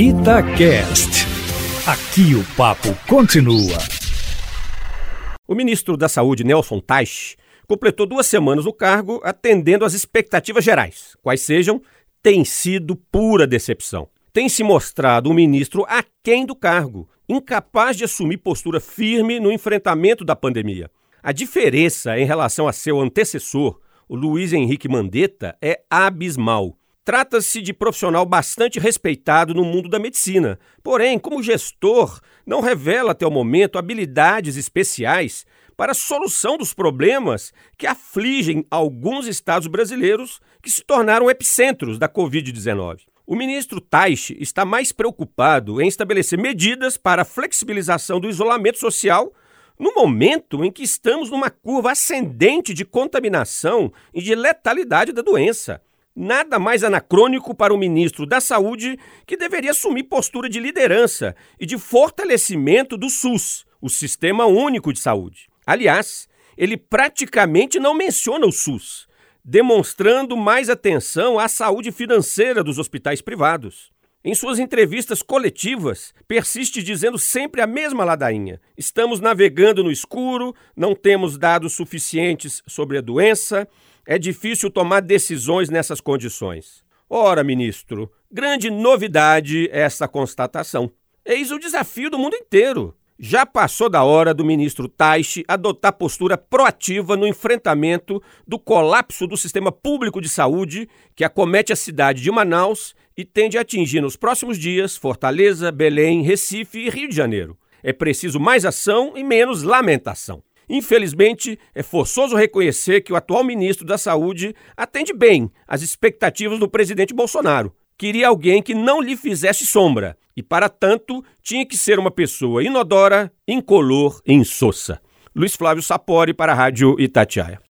Itacast. Aqui o papo continua. O ministro da Saúde, Nelson Teich, completou duas semanas no cargo atendendo às expectativas gerais. Quais sejam, tem sido pura decepção. Tem se mostrado um ministro aquém do cargo, incapaz de assumir postura firme no enfrentamento da pandemia. A diferença em relação a seu antecessor, o Luiz Henrique Mandetta, é abismal. Trata-se de profissional bastante respeitado no mundo da medicina. Porém, como gestor, não revela até o momento habilidades especiais para a solução dos problemas que afligem alguns estados brasileiros que se tornaram epicentros da Covid-19. O ministro Taish está mais preocupado em estabelecer medidas para a flexibilização do isolamento social no momento em que estamos numa curva ascendente de contaminação e de letalidade da doença nada mais anacrônico para o ministro da Saúde, que deveria assumir postura de liderança e de fortalecimento do SUS, o Sistema Único de Saúde. Aliás, ele praticamente não menciona o SUS, demonstrando mais atenção à saúde financeira dos hospitais privados. Em suas entrevistas coletivas, persiste dizendo sempre a mesma ladainha. Estamos navegando no escuro, não temos dados suficientes sobre a doença, é difícil tomar decisões nessas condições. Ora, ministro, grande novidade essa constatação. Eis o desafio do mundo inteiro. Já passou da hora do ministro Taishi adotar postura proativa no enfrentamento do colapso do sistema público de saúde que acomete a cidade de Manaus e tende a atingir nos próximos dias Fortaleza, Belém, Recife e Rio de Janeiro. É preciso mais ação e menos lamentação. Infelizmente, é forçoso reconhecer que o atual ministro da Saúde atende bem às expectativas do presidente Bolsonaro. Queria alguém que não lhe fizesse sombra e, para tanto, tinha que ser uma pessoa inodora, incolor e insossa. Luiz Flávio Sapori para a Rádio Itatiaia.